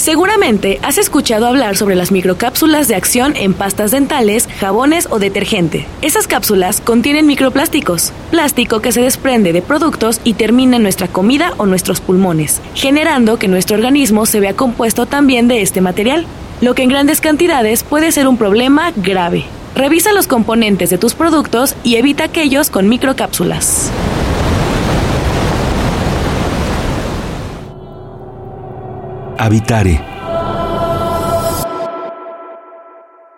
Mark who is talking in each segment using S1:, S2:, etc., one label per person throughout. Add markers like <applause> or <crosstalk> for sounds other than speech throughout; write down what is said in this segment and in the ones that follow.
S1: Seguramente has escuchado hablar sobre las microcápsulas de acción en pastas dentales, jabones o detergente. Esas cápsulas contienen microplásticos, plástico que se desprende de productos y termina en nuestra comida o nuestros pulmones, generando que nuestro organismo se vea compuesto también de este material, lo que en grandes cantidades puede ser un problema grave. Revisa los componentes de tus productos y evita aquellos con microcápsulas.
S2: Habitare.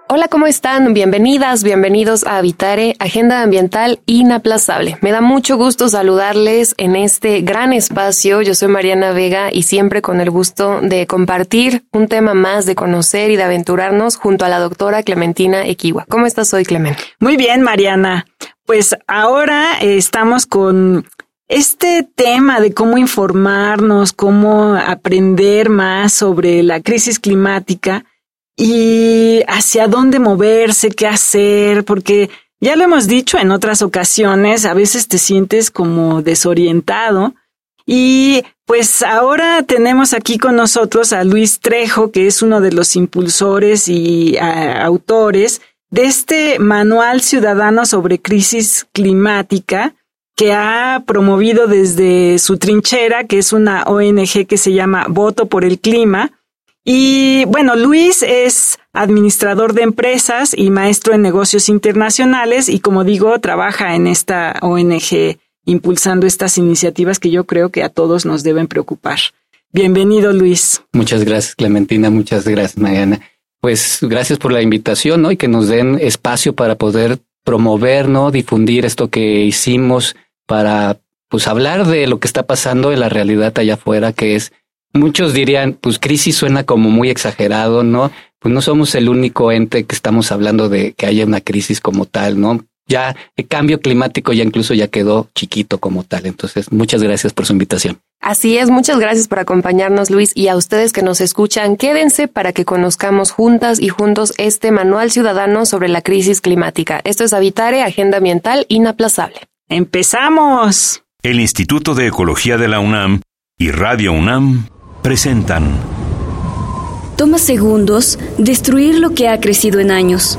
S3: Hola, ¿cómo están? Bienvenidas, bienvenidos a Habitare, Agenda Ambiental Inaplazable. Me da mucho gusto saludarles en este gran espacio. Yo soy Mariana Vega y siempre con el gusto de compartir un tema más, de conocer y de aventurarnos junto a la doctora Clementina Equiwa. ¿Cómo estás hoy, Clement?
S4: Muy bien, Mariana. Pues ahora estamos con este tema de cómo informarnos, cómo aprender más sobre la crisis climática y hacia dónde moverse, qué hacer, porque ya lo hemos dicho en otras ocasiones, a veces te sientes como desorientado. Y pues ahora tenemos aquí con nosotros a Luis Trejo, que es uno de los impulsores y autores de este manual ciudadano sobre crisis climática, que ha promovido desde su trinchera, que es una ONG que se llama Voto por el Clima. Y bueno, Luis es administrador de empresas y maestro en negocios internacionales y como digo, trabaja en esta ONG impulsando estas iniciativas que yo creo que a todos nos deben preocupar. Bienvenido, Luis.
S5: Muchas gracias, Clementina. Muchas gracias, Mariana. Pues gracias por la invitación, ¿no? Y que nos den espacio para poder promover, ¿no? Difundir esto que hicimos para, pues, hablar de lo que está pasando en la realidad allá afuera, que es, muchos dirían, pues, crisis suena como muy exagerado, ¿no? Pues no somos el único ente que estamos hablando de que haya una crisis como tal, ¿no? Ya el cambio climático ya incluso ya quedó chiquito como tal. Entonces, muchas gracias por su invitación.
S3: Así es, muchas gracias por acompañarnos Luis y a ustedes que nos escuchan, quédense para que conozcamos juntas y juntos este manual ciudadano sobre la crisis climática. Esto es Habitare, Agenda Ambiental Inaplazable.
S4: ¡Empezamos!
S2: El Instituto de Ecología de la UNAM y Radio UNAM presentan.
S6: Toma segundos destruir lo que ha crecido en años.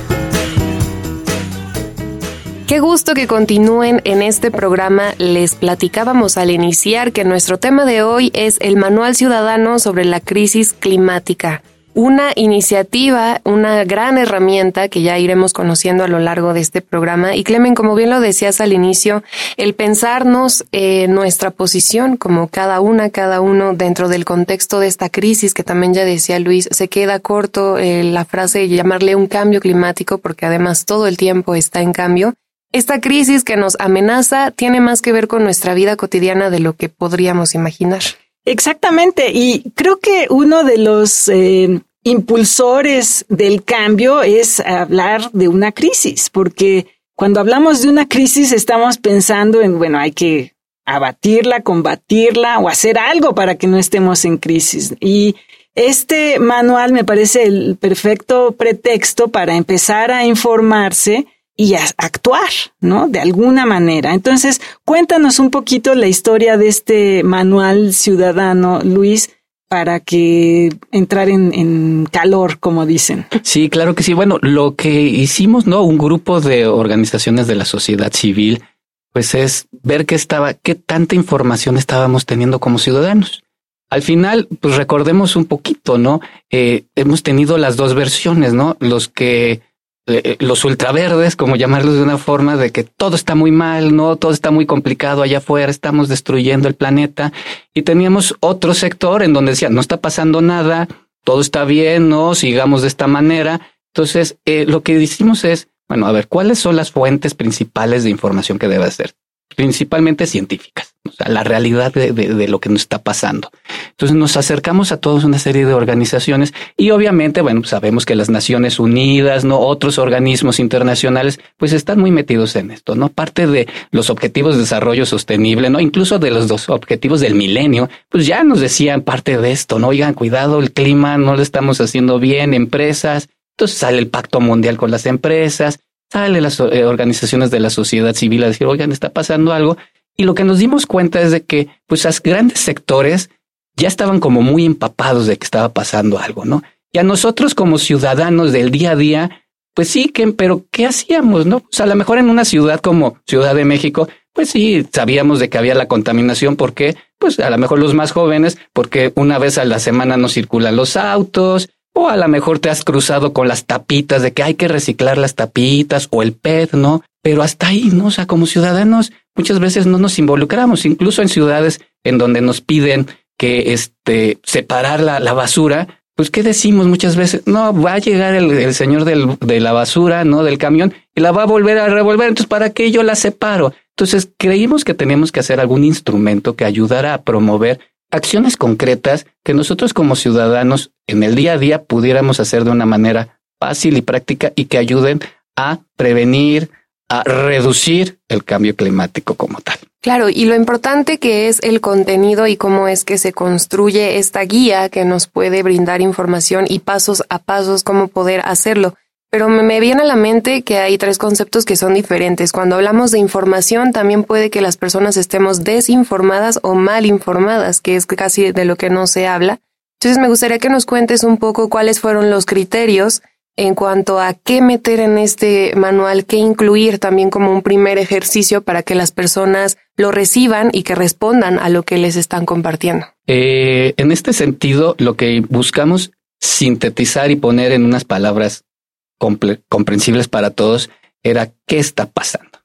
S3: Qué gusto que continúen en este programa. Les platicábamos al iniciar que nuestro tema de hoy es el Manual Ciudadano sobre la Crisis Climática una iniciativa, una gran herramienta que ya iremos conociendo a lo largo de este programa. Y Clemen, como bien lo decías al inicio, el pensarnos en nuestra posición como cada una, cada uno dentro del contexto de esta crisis, que también ya decía Luis, se queda corto eh, la frase de llamarle un cambio climático, porque además todo el tiempo está en cambio. Esta crisis que nos amenaza tiene más que ver con nuestra vida cotidiana de lo que podríamos imaginar.
S4: Exactamente, y creo que uno de los eh, impulsores del cambio es hablar de una crisis, porque cuando hablamos de una crisis estamos pensando en, bueno, hay que abatirla, combatirla o hacer algo para que no estemos en crisis. Y este manual me parece el perfecto pretexto para empezar a informarse y a actuar, ¿no? De alguna manera. Entonces, cuéntanos un poquito la historia de este manual ciudadano, Luis, para que entrar en, en, calor, como dicen.
S5: Sí, claro que sí. Bueno, lo que hicimos, ¿no? Un grupo de organizaciones de la sociedad civil, pues es ver qué estaba, qué tanta información estábamos teniendo como ciudadanos. Al final, pues recordemos un poquito, ¿no? Eh, hemos tenido las dos versiones, ¿no? Los que los ultraverdes, como llamarlos de una forma de que todo está muy mal, no todo está muy complicado allá afuera, estamos destruyendo el planeta. Y teníamos otro sector en donde decía no está pasando nada, todo está bien, no, sigamos de esta manera. Entonces, eh, lo que decimos es, bueno, a ver, ¿cuáles son las fuentes principales de información que debe ser? Principalmente científicas, o sea, la realidad de, de, lo que nos está pasando. Entonces nos acercamos a toda una serie de organizaciones y obviamente, bueno, sabemos que las Naciones Unidas, no otros organismos internacionales, pues están muy metidos en esto, no parte de los objetivos de desarrollo sostenible, no incluso de los dos objetivos del milenio, pues ya nos decían parte de esto, no oigan, cuidado, el clima no lo estamos haciendo bien, empresas, entonces sale el pacto mundial con las empresas, sale las eh, organizaciones de la sociedad civil a decir, oigan, está pasando algo. Y lo que nos dimos cuenta es de que, pues, los grandes sectores ya estaban como muy empapados de que estaba pasando algo, ¿no? Y a nosotros como ciudadanos del día a día, pues sí, que, pero ¿qué hacíamos, no? Pues a lo mejor en una ciudad como Ciudad de México, pues sí, sabíamos de que había la contaminación, porque, pues a lo mejor los más jóvenes, porque una vez a la semana no circulan los autos, o a lo mejor te has cruzado con las tapitas de que hay que reciclar las tapitas o el PET, ¿no? Pero hasta ahí, ¿no? O sea, como ciudadanos muchas veces no nos involucramos, incluso en ciudades en donde nos piden que este separar la, la basura, pues qué decimos muchas veces, no, va a llegar el, el señor del, de la basura, ¿no? Del camión y la va a volver a revolver, entonces ¿para qué yo la separo? Entonces creímos que teníamos que hacer algún instrumento que ayudara a promover acciones concretas que nosotros como ciudadanos en el día a día pudiéramos hacer de una manera fácil y práctica y que ayuden a prevenir, a reducir el cambio climático como tal.
S3: Claro, y lo importante que es el contenido y cómo es que se construye esta guía que nos puede brindar información y pasos a pasos cómo poder hacerlo. Pero me viene a la mente que hay tres conceptos que son diferentes. Cuando hablamos de información, también puede que las personas estemos desinformadas o mal informadas, que es casi de lo que no se habla. Entonces me gustaría que nos cuentes un poco cuáles fueron los criterios en cuanto a qué meter en este manual, qué incluir también como un primer ejercicio para que las personas lo reciban y que respondan a lo que les están compartiendo.
S5: Eh, en este sentido, lo que buscamos sintetizar y poner en unas palabras comprensibles para todos era qué está pasando.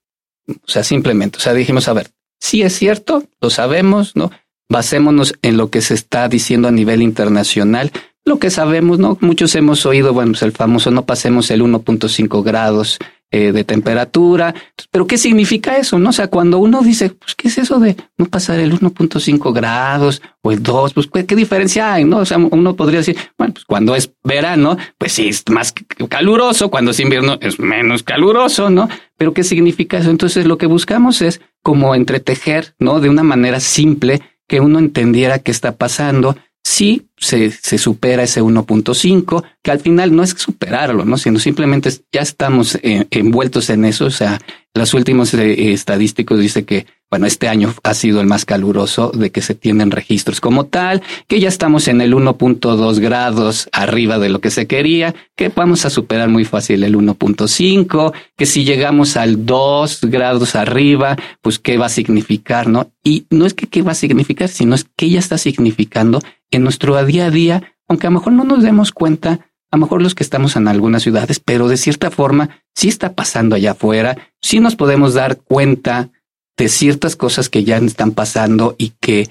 S5: O sea, simplemente, o sea, dijimos, a ver, si es cierto, lo sabemos, ¿no? Basémonos en lo que se está diciendo a nivel internacional, lo que sabemos, ¿no? Muchos hemos oído, bueno, pues el famoso no pasemos el 1.5 grados eh, de temperatura. Pero ¿qué significa eso? No o sea, cuando uno dice, pues, ¿qué es eso de no pasar el 1.5 grados o el 2? Pues, ¿qué, diferencia hay? No, o sea, uno podría decir, bueno, pues cuando es verano, pues sí, es más caluroso, cuando es invierno es menos caluroso, ¿no? Pero ¿qué significa eso? Entonces, lo que buscamos es como entretejer, ¿no? De una manera simple que uno entendiera qué está pasando si se, se supera ese 1.5, que al final no es superarlo, ¿no? sino simplemente ya estamos eh, envueltos en eso. O sea, los últimos eh, estadísticos dice que bueno, este año ha sido el más caluroso de que se tienen registros como tal, que ya estamos en el 1.2 grados arriba de lo que se quería, que vamos a superar muy fácil el 1.5, que si llegamos al 2 grados arriba, pues qué va a significar, ¿no? Y no es que qué va a significar, sino es que ya está significando en nuestro día a día, aunque a lo mejor no nos demos cuenta, a lo mejor los que estamos en algunas ciudades, pero de cierta forma sí está pasando allá afuera, sí nos podemos dar cuenta de ciertas cosas que ya están pasando y que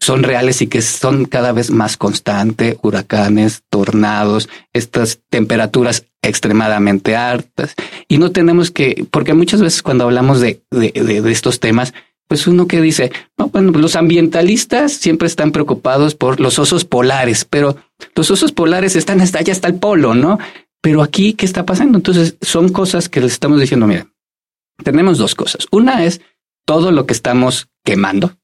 S5: son reales y que son cada vez más constantes, huracanes, tornados, estas temperaturas extremadamente altas. Y no tenemos que, porque muchas veces cuando hablamos de, de, de, estos temas, pues uno que dice, no, bueno, los ambientalistas siempre están preocupados por los osos polares, pero los osos polares están hasta allá, hasta el polo, ¿no? Pero aquí, ¿qué está pasando? Entonces, son cosas que les estamos diciendo, mira, tenemos dos cosas. Una es todo lo que estamos quemando,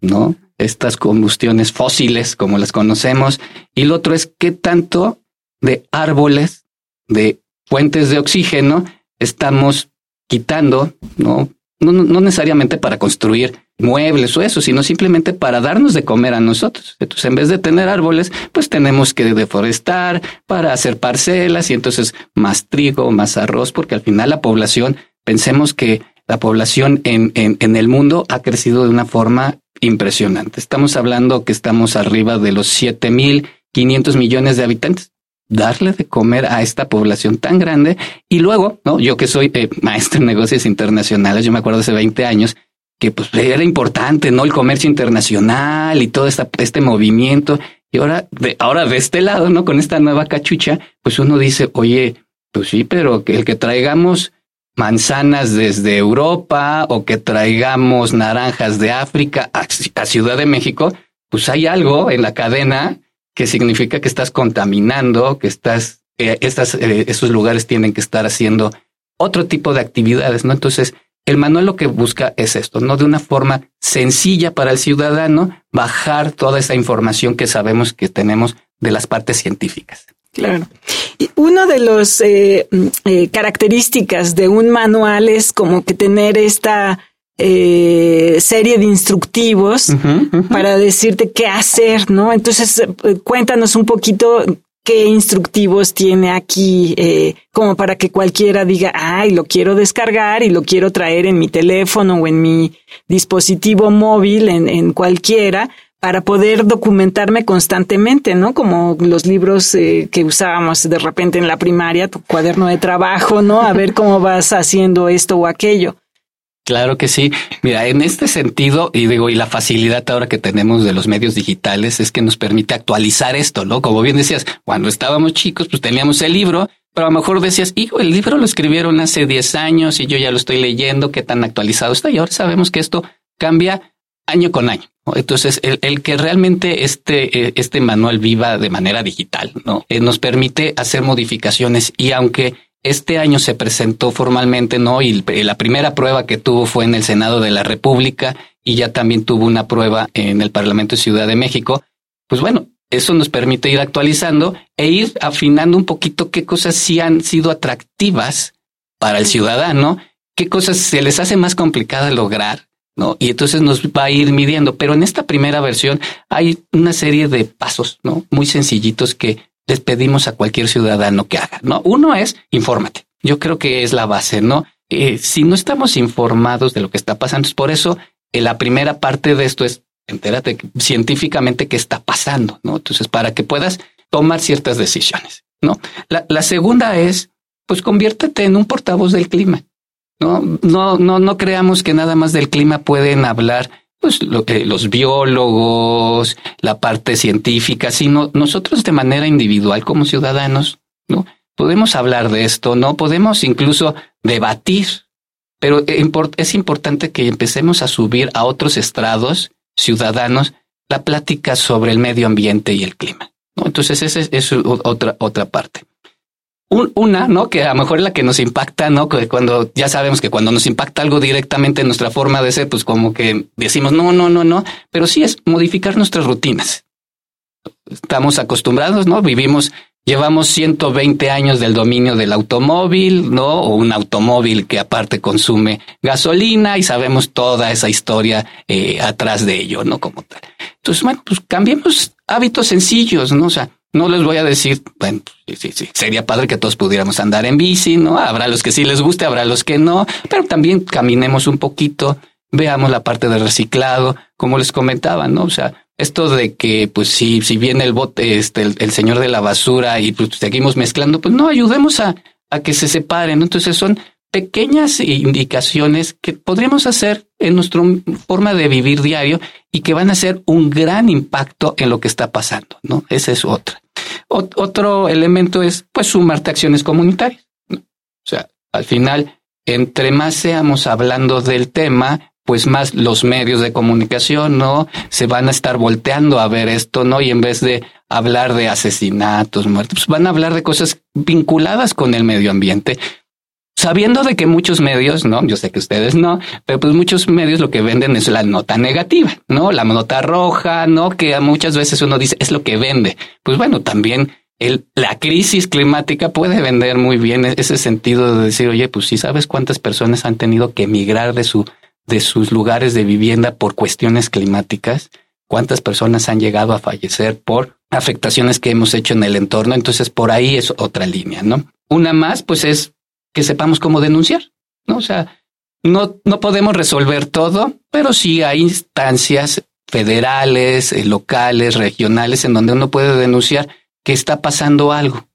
S5: ¿no? Estas combustiones fósiles como las conocemos. Y lo otro es qué tanto de árboles, de fuentes de oxígeno estamos quitando, ¿no? No, no necesariamente para construir muebles o eso, sino simplemente para darnos de comer a nosotros. Entonces, en vez de tener árboles, pues tenemos que deforestar para hacer parcelas y entonces más trigo, más arroz, porque al final la población, pensemos que la población en, en, el mundo ha crecido de una forma impresionante. Estamos hablando que estamos arriba de los 7.500 millones de habitantes. Darle de comer a esta población tan grande y luego, no, yo que soy eh, maestro en negocios internacionales, yo me acuerdo hace 20 años que pues era importante, ¿no? El comercio internacional y todo esta, este movimiento. Y ahora, de, ahora de este lado, ¿no? Con esta nueva cachucha, pues uno dice, oye, pues sí, pero que el que traigamos manzanas desde Europa o que traigamos naranjas de África a, Ciudad de México, pues hay algo en la cadena que significa que estás contaminando, que estás, eh, estas, eh, esos lugares tienen que estar haciendo otro tipo de actividades, ¿no? Entonces, el manual lo que busca es esto, ¿no? De una forma sencilla para el ciudadano, bajar toda esa información que sabemos que tenemos de las partes científicas.
S4: Claro. Y una de las eh, mm, eh, características de un manual es como que tener esta eh, serie de instructivos para decirte qué hacer, ¿no? Entonces, cuéntanos un poquito qué instructivos tiene aquí, como para que cualquiera diga, ay, lo quiero descargar y lo quiero traer en mi teléfono o en mi dispositivo móvil, en, en cualquiera, para poder documentarme constantemente, ¿no? Como los libros eh, que usábamos de repente en la primaria, tu cuaderno de trabajo, ¿no? A ver cómo vas haciendo esto o aquello.
S5: Claro que sí. Mira, en este sentido, y digo, y la facilidad ahora que tenemos de los medios digitales es que nos permite actualizar esto, ¿no? Como bien decías, cuando estábamos chicos, pues teníamos el libro, pero a lo mejor decías, hijo, el libro lo escribieron hace 10 años y yo ya lo estoy leyendo, qué tan actualizado está. Y ahora sabemos que esto cambia año con año. Entonces, el, que realmente este, eh, este manual viva de manera digital, ¿no? Eh, nos permite hacer modificaciones y aunque este año se presentó formalmente, ¿no? Y la primera prueba que tuvo fue en el Senado de la República y ya también tuvo una prueba en el Parlamento de Ciudad de México. Pues bueno, eso nos permite ir actualizando e ir afinando un poquito qué cosas sí han sido atractivas para el ciudadano, qué cosas se les hace más complicada lograr ¿no? Y entonces nos va a ir midiendo. Pero en esta primera versión hay una serie de pasos, ¿no? Muy sencillitos que les pedimos a cualquier ciudadano que haga, ¿no? Uno es infórmate. Yo creo que es la base, ¿no? Eh, si no estamos informados de lo que está pasando, es por eso eh, la primera parte de esto es entérate científicamente qué está pasando, ¿no? Entonces, para que puedas tomar ciertas decisiones, ¿no? La, la segunda es, pues conviértete en un portavoz del clima. No, no, no, no creamos que nada más del clima pueden hablar pues los biólogos, la parte científica, sino nosotros de manera individual como ciudadanos, ¿no? Podemos hablar de esto, ¿no? Podemos incluso debatir, pero es importante que empecemos a subir a otros estrados ciudadanos la plática sobre el medio ambiente y el clima. Entonces, esa es otra, otra parte una, ¿no? Que a lo mejor es la que nos impacta, ¿no? Que cuando ya sabemos que cuando nos impacta algo directamente en nuestra forma de ser, pues como que decimos no, no, no, no, pero sí es modificar nuestras rutinas. Estamos acostumbrados, ¿no? Vivimos, llevamos 120 años del dominio del automóvil, ¿no? O un automóvil que aparte consume gasolina y sabemos toda esa historia eh, atrás de ello, ¿no? Como tal. Entonces, bueno, pues cambiemos hábitos sencillos, ¿no? O sea, no les voy a decir, bueno, sí, sí, sería padre que todos pudiéramos andar en bici, ¿no? Habrá los que sí les guste, habrá los que no, pero también caminemos un poquito, veamos la parte del reciclado, como les comentaba, ¿no? O sea, esto de que, pues, si, si viene el bote, este, el, señor de la basura y pues seguimos mezclando, pues no, ayudemos a, a que se separen, ¿no? Entonces son pequeñas indicaciones que podríamos hacer en nuestra forma de vivir diario y que van a hacer un gran impacto en lo que está pasando, ¿no? Esa es otra. Otro elemento es, pues, sumarte acciones comunitarias. O sea, al final, entre más seamos hablando del tema, pues más los medios de comunicación, ¿no? Se van a estar volteando a ver esto, ¿no? Y en vez de hablar de asesinatos, muertos, pues van a hablar de cosas vinculadas con el medio ambiente sabiendo de que muchos medios, no, yo sé que ustedes no, pero pues muchos medios lo que venden es la nota negativa, no, la nota roja, no, que muchas veces uno dice es lo que vende. Pues bueno, también el, la crisis climática puede vender muy bien e-, ese sentido de decir, oye, pues si sabes cuántas personas han tenido que emigrar de su de sus lugares de vivienda por cuestiones climáticas, cuántas personas han llegado a fallecer por afectaciones que hemos hecho en el entorno. Entonces, por ahí es otra línea, ¿no? Una más, pues es que sepamos cómo denunciar, ¿no? O sea, no, no podemos resolver todo, pero sí hay instancias federales, eh, locales, regionales, en donde uno puede denunciar que está pasando algo.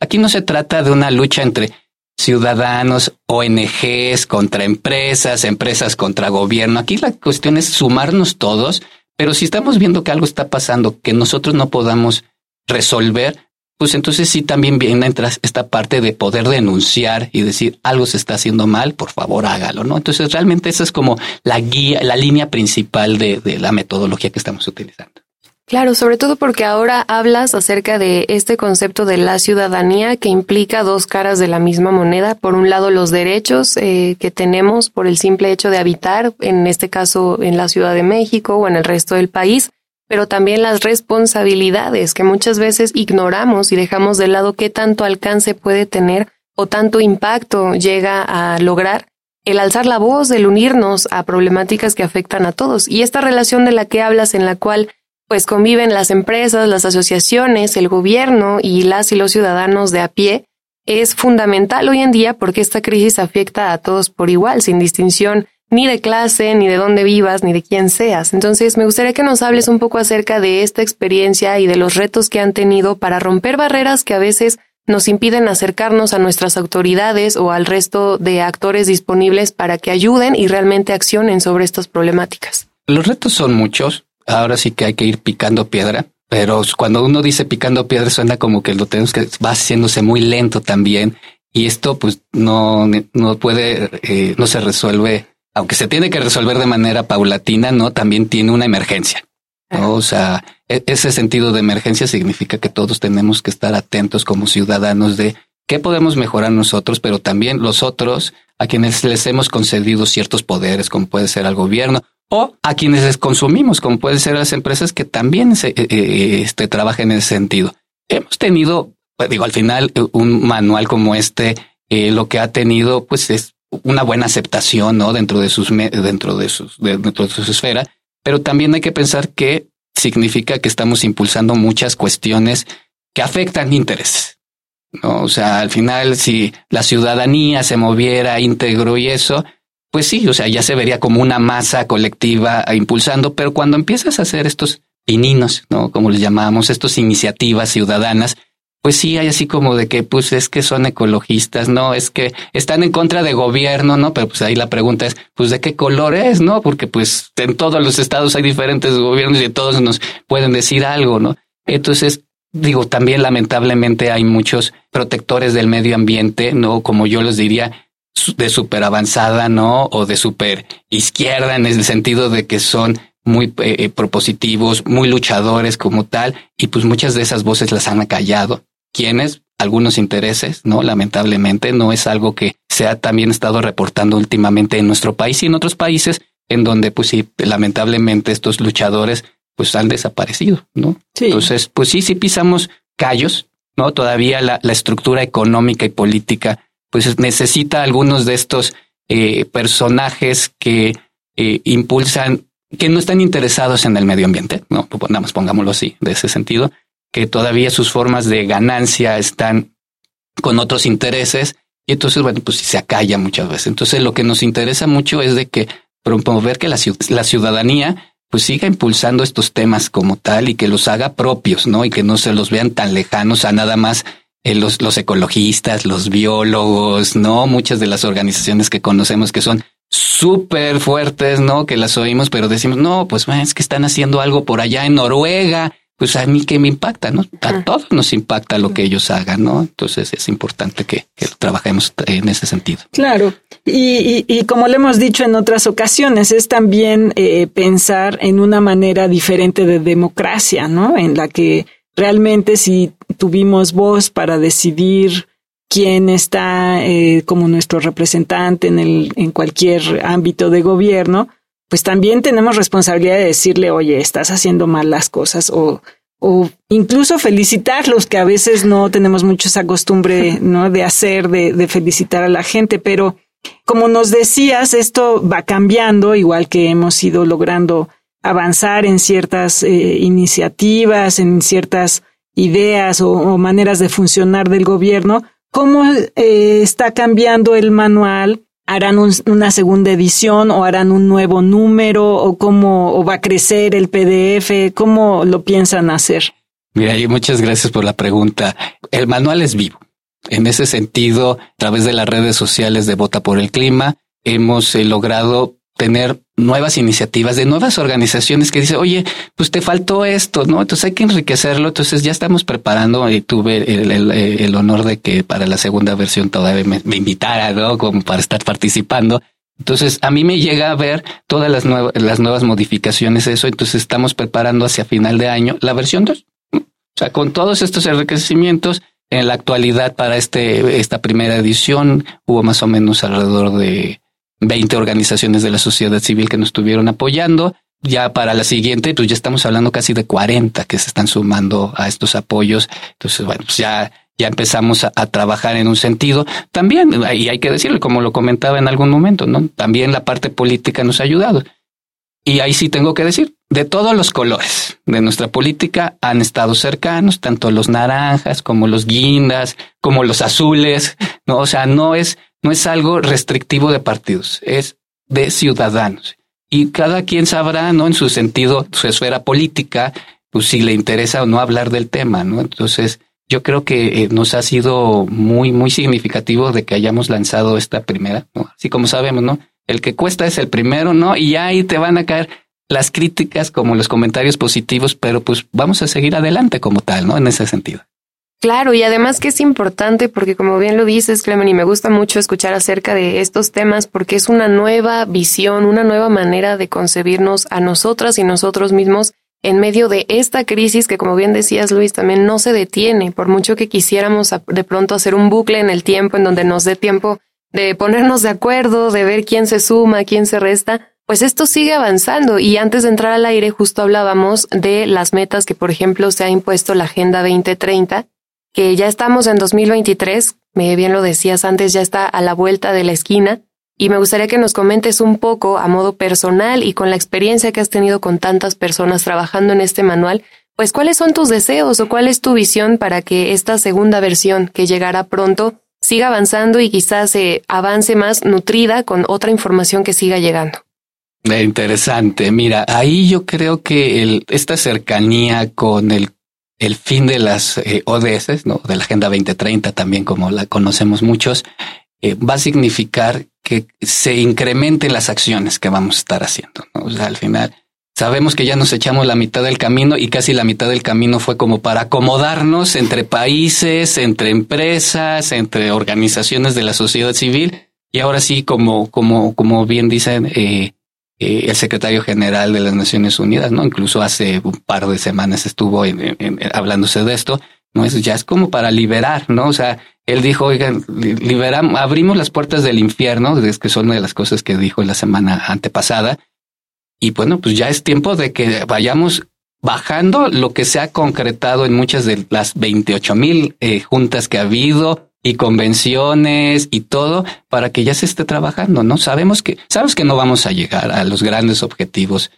S5: Aquí no se trata de una lucha entre ciudadanos, ONGs contra empresas, empresas contra gobierno. Aquí la cuestión es sumarnos todos Pero si estamos viendo que algo está pasando que nosotros no podamos resolver, pues entonces sí también viene esta parte de poder denunciar y decir algo se está haciendo mal, por favor hágalo, ¿no? Entonces realmente esa es como la guía, la línea principal de, de la metodología que estamos utilizando.
S3: Claro, sobre todo porque ahora hablas acerca de este concepto de la ciudadanía que implica dos caras de la misma moneda. Por un lado, los derechos eh, que tenemos por el simple hecho de habitar, en este caso en la Ciudad de México o en el resto del país, pero también las responsabilidades que muchas veces ignoramos y dejamos de lado qué tanto alcance puede tener o tanto impacto llega a lograr el alzar la voz, el unirnos a problemáticas que afectan a todos. Y esta relación de la que hablas, en la cual pues conviven las empresas, las asociaciones, el gobierno y las y los ciudadanos de a pie, es fundamental hoy en día porque esta crisis afecta a todos por igual, sin distinción ni de clase, ni de dónde vivas, ni de quién seas. Entonces, me gustaría que nos hables un poco acerca de esta experiencia y de los retos que han tenido para romper barreras que a veces nos impiden acercarnos a nuestras autoridades o al resto de actores disponibles para que ayuden y realmente accionen sobre estas problemáticas.
S5: Los retos son muchos. Ahora sí que hay que ir picando piedra, pero cuando uno dice picando piedra suena como que lo tenemos que va haciéndose muy lento también y esto pues no, no puede, eh, no se resuelve aunque se tiene que resolver de manera paulatina, no también tiene una emergencia. O sea, e, ese sentido de emergencia significa que todos tenemos que estar atentos como ciudadanos de qué podemos mejorar nosotros, pero también los otros a quienes les hemos concedido ciertos poderes, como puede ser al gobierno, o a quienes les consumimos, como pueden ser las empresas que también se, eh, eh, este, trabajan en ese sentido. Hemos tenido, pues digo, al final un manual como este, eh, lo que ha tenido, pues es una buena aceptación, ¿no? Dentro de sus, dentro de sus, dentro de su esfera, pero también hay que pensar que significa que estamos impulsando muchas cuestiones que afectan intereses. ¿no? O sea, al final, si la ciudadanía se moviera íntegro y eso, pues sí, o sea, ya se vería como una masa colectiva impulsando, pero cuando empiezas a hacer estos pininos, ¿no? Como les llamamos, estas iniciativas ciudadanas, pues sí hay así como de que pues es que son ecologistas, no, es que están en contra de gobierno, ¿no? Pero pues ahí la pregunta es, pues de qué color es, ¿no? Porque pues en todos los estados hay diferentes gobiernos y todos nos pueden decir algo, ¿no? Entonces, digo, también lamentablemente hay muchos protectores del medio ambiente, ¿no? Como yo les diría, de súper avanzada, ¿no? O de súper izquierda en el sentido de que son muy eh, eh, propositivos, muy luchadores como tal, y pues muchas de esas voces las han acallado quienes algunos intereses, ¿no? Lamentablemente no es algo que se ha también estado reportando últimamente en nuestro país y en otros países en donde pues sí, lamentablemente estos luchadores pues han desaparecido, ¿no? Entonces, pues sí, sí pisamos callos, ¿no? Todavía la, la estructura económica y política pues necesita algunos de estos eh, personajes que eh, impulsan, que no están interesados en el medio ambiente, ¿no? Nada más pongámoslo así, de ese sentido, que todavía sus formas de ganancia están con otros intereses y entonces, bueno, pues se acalla muchas veces. Entonces, lo que nos interesa mucho es de que promover que la, la ciudadanía pues siga impulsando estos temas como tal y que los haga propios, ¿no? Y que no se los vean tan lejanos a nada más eh, los, los ecologistas, los biólogos, ¿no? Muchas de las organizaciones que conocemos que son súper fuertes, ¿no? Que las oímos, pero decimos, no, pues es que están haciendo algo por allá en Noruega pues a mí que me impacta, ¿no? A todos nos impacta lo que ellos hagan, ¿no? Entonces es importante que, trabajemos en ese sentido.
S4: Claro. Y, y, como le hemos dicho en otras ocasiones, es también eh, pensar en una manera diferente de democracia, ¿no? En la que realmente si tuvimos voz para decidir quién está eh, como nuestro representante en, el, en cualquier ámbito de gobierno, pues también tenemos responsabilidad de decirle, oye, estás haciendo mal las cosas o, o incluso felicitarlos, que a veces no tenemos mucho esa costumbre, <laughs> ¿no? De hacer, de, de felicitar a la gente, pero como nos decías, esto va cambiando, igual que hemos ido logrando avanzar en ciertas eh, iniciativas, en ciertas ideas o, maneras de funcionar del gobierno. ¿Cómo eh, está cambiando el manual harán una segunda edición o harán un nuevo número o cómo va a crecer el PDF, cómo lo piensan hacer.
S5: Mira, y muchas gracias por la pregunta. El manual es vivo. En ese sentido, a través de las redes sociales de Vota por el Clima, hemos eh, logrado tener nuevas iniciativas de nuevas organizaciones que dice, oye, pues te faltó esto, ¿no? Entonces hay que enriquecerlo. Entonces ya estamos preparando y tuve el, honor de que para la segunda versión todavía me, me, invitara, ¿no? Como para estar participando. Entonces a mí me llega a ver todas las, nuevas las nuevas modificaciones, eso. Entonces estamos preparando hacia final de año la versión 2. O sea, con todos estos enriquecimientos, en la actualidad para este, esta primera edición hubo más o menos alrededor de 20 organizaciones de la sociedad civil que nos estuvieron apoyando. Ya para la siguiente, pues ya estamos hablando casi de 40 que se están sumando a estos apoyos. Entonces, bueno, pues ya, ya empezamos a, trabajar en un sentido. También, y hay que decirlo, como lo comentaba en algún momento, ¿no? También la parte política nos ha ayudado. Y ahí sí tengo que decir, de todos los colores de nuestra política han estado cercanos, tanto los naranjas como los guindas, como los azules, ¿no? O sea, no es, no es algo restrictivo de partidos, es de ciudadanos. Y cada quien sabrá, ¿no? En su sentido, su esfera política, pues si le interesa o no hablar del tema, ¿no? Entonces, yo creo que eh, nos ha sido muy, muy significativo de que hayamos lanzado esta primera, ¿no? Así como sabemos, ¿no? El que cuesta es el primero, ¿no? Y ahí te van a caer las críticas como los comentarios positivos, pero pues vamos a seguir adelante como tal, ¿no? En ese sentido.
S3: Claro, y además que es importante porque como bien lo dices, Clemen, y me gusta mucho escuchar acerca de estos temas porque es una nueva visión, una nueva manera de concebirnos a nosotras y nosotros mismos en medio de esta crisis que, como bien decías, Luis, también no se detiene, por mucho que quisiéramos de pronto hacer un bucle en el tiempo en donde nos dé tiempo de ponernos de acuerdo, de ver quién se suma, quién se resta, pues esto sigue avanzando. Y antes de entrar al aire justo hablábamos de las metas que, por ejemplo, se ha impuesto la Agenda 2030 que ya estamos en 2023, me bien lo decías antes, ya está a la vuelta de la esquina, y me gustaría que nos comentes un poco a modo personal y con la experiencia que has tenido con tantas personas trabajando en este manual, pues cuáles son tus deseos o cuál es tu visión para que esta segunda versión que llegará pronto siga avanzando y quizás se avance más nutrida con otra información que siga llegando.
S5: Interesante. Mira, ahí yo creo que esta cercanía con el el fin de las eh, ODS, ¿no? de la Agenda 2030 también como la conocemos muchos, eh, va a significar que se incrementen las acciones que vamos a estar haciendo. ¿no? O sea, al final sabemos que ya nos echamos la mitad del camino y casi la mitad del camino fue como para acomodarnos entre países, entre empresas, entre organizaciones de la sociedad civil. Y ahora sí, como, como, como bien dicen, eh, eh, el secretario general de las Naciones Unidas, ¿no? Incluso hace un par de semanas estuvo hablándose de esto, ¿no? Es, ya es como para liberar, ¿no? O sea, él dijo, oigan, liberamos, abrimos las puertas del infierno, es que son una de las cosas que dijo la semana antepasada. Y bueno, pues ya es tiempo de que vayamos bajando lo que se ha concretado en muchas de las 28 mil eh, juntas que ha habido, y convenciones y todo para que ya se esté trabajando, ¿no? Sabemos que, sabemos que no vamos a llegar a los grandes objetivos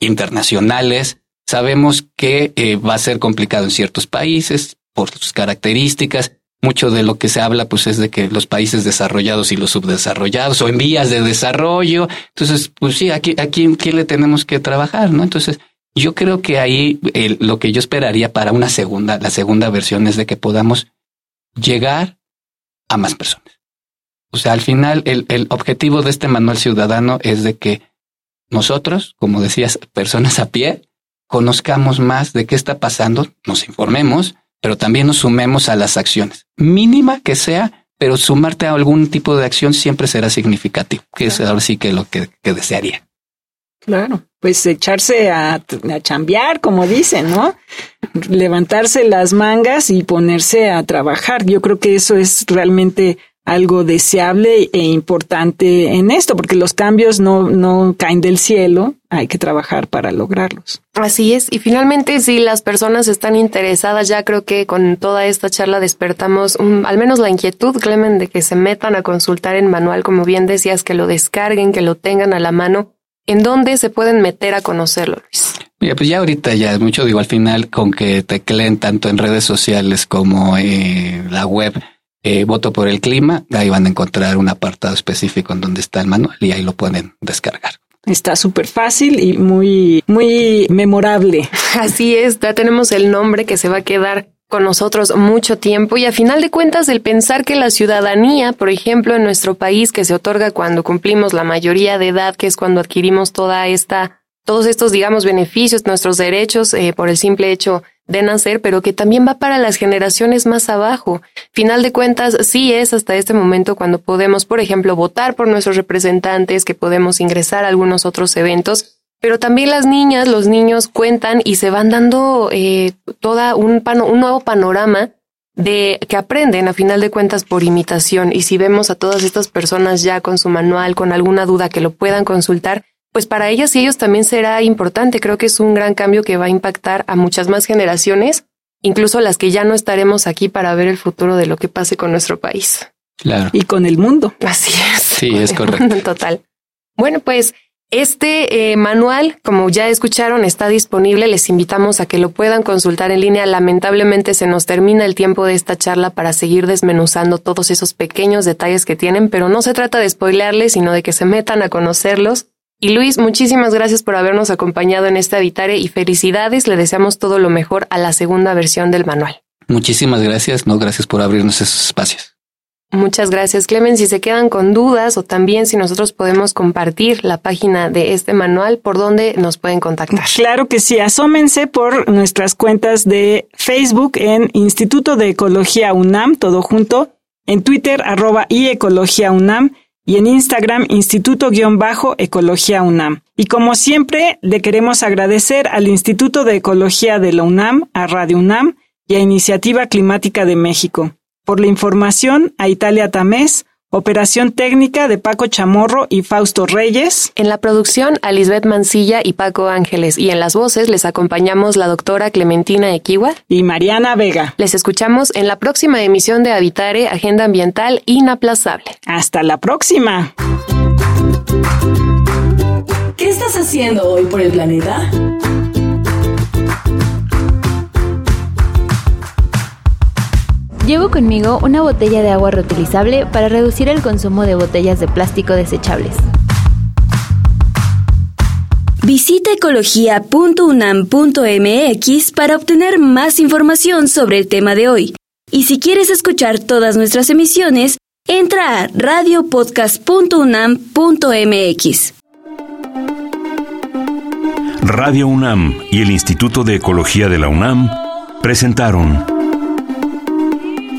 S5: internacionales, sabemos que eh, va a ser complicado en ciertos países por sus características. Mucho de lo que se habla, pues, es de que los países desarrollados y los subdesarrollados o en vías de desarrollo. Entonces, pues sí, aquí, aquí, ¿quién le tenemos que trabajar, no? Entonces, yo creo que ahí lo que yo esperaría para una segunda, la segunda versión es de que podamos llegar a más personas. O sea, al final el, el objetivo de este manual ciudadano es de que nosotros, como decías, personas a pie, conozcamos más de qué está pasando, nos informemos, pero también nos sumemos a las acciones. Mínima que sea, pero sumarte a algún tipo de acción siempre será significativo, que es ahora sí que lo que, que desearía.
S4: Claro, pues echarse a, a chambear, como dicen, ¿no? Levantarse las mangas y ponerse a trabajar. Yo creo que eso es realmente algo deseable e importante en esto, porque los cambios no, no caen del cielo, hay que trabajar para lograrlos.
S3: Así es, y finalmente si las personas están interesadas, ya creo que con toda esta charla despertamos al menos la inquietud, Clemen, de que se metan a consultar el manual, como bien decías, que lo descarguen, que lo tengan a la mano ¿En dónde se pueden meter a conocerlo, Luis?
S5: Mira, pues ya ahorita ya es mucho, digo, al final con que tecleen tanto en redes sociales como en la web eh, Voto por el Clima, ahí van a encontrar un apartado específico en donde está el manual y ahí lo pueden descargar.
S4: Está súper fácil y muy, muy memorable. <laughs>
S3: Así es, ya tenemos el nombre que se va a quedar con nosotros mucho tiempo y a final de cuentas el pensar que la ciudadanía, por ejemplo, en nuestro país que se otorga cuando cumplimos la mayoría de edad, que es cuando adquirimos toda esta, todos estos, digamos, beneficios, nuestros derechos eh, por el simple hecho de nacer, pero que también va para las generaciones más abajo. Final de cuentas, sí es hasta este momento cuando podemos, por ejemplo, votar por nuestros representantes, que podemos ingresar a algunos otros eventos, pero también las niñas, los niños cuentan y se van dando eh, toda un, un nuevo panorama de que aprenden a final de cuentas por imitación. Y si vemos a todas estas personas ya con su manual, con alguna duda que lo puedan consultar, pues para ellas y ellos también será importante. Creo que es un gran cambio que va a impactar a muchas más generaciones, incluso las que ya no estaremos aquí para ver el futuro de lo que pase con nuestro país.
S5: Claro.
S4: Y con el mundo.
S3: Así es.
S5: Sí, es correcto.
S3: Total. Bueno, pues este eh, manual, como ya escucharon, está disponible. Les invitamos a que lo puedan consultar en línea. Lamentablemente se nos termina el tiempo de esta charla para seguir desmenuzando todos esos pequeños detalles que tienen, pero no se trata de spoilearles, sino de que se metan a conocerlos. Y Luis, muchísimas gracias por habernos acompañado en este Habitare y felicidades. Le deseamos todo lo mejor a la segunda versión del manual.
S5: Muchísimas gracias. No, gracias por abrirnos esos espacios.
S3: Muchas gracias, Clemen. Si se quedan con dudas o también si nosotros podemos compartir la página de este manual, ¿por dónde nos pueden contactar?
S4: Claro que sí, asómense por nuestras cuentas de Facebook en Instituto de Ecología UNAM, todo junto, en Twitter, arroba y Ecología UNAM, y en Instagram, Instituto-Ecología UNAM. Y como siempre, le queremos agradecer al Instituto de Ecología de la UNAM, a Radio UNAM y a Iniciativa Climática de México. Por la información, a Italia Tamés, Operación técnica de Paco Chamorro y Fausto Reyes.
S3: En la producción, a Lisbeth Mancilla y Paco Ángeles. Y en las voces les acompañamos la doctora Clementina Equiwa
S4: y Mariana Vega.
S3: Les escuchamos en la próxima emisión de Habitare, Agenda Ambiental Inaplazable.
S4: Hasta la próxima.
S1: ¿Qué estás haciendo hoy por el planeta?
S7: Llevo conmigo una botella de agua reutilizable para reducir el consumo de botellas de plástico desechables.
S6: Visita ecología.unam.mx para obtener más información sobre el tema de hoy. Y si quieres escuchar todas nuestras emisiones, entra a radiopodcast.unam.mx.
S2: Radio UNAM y el Instituto de Ecología de la UNAM presentaron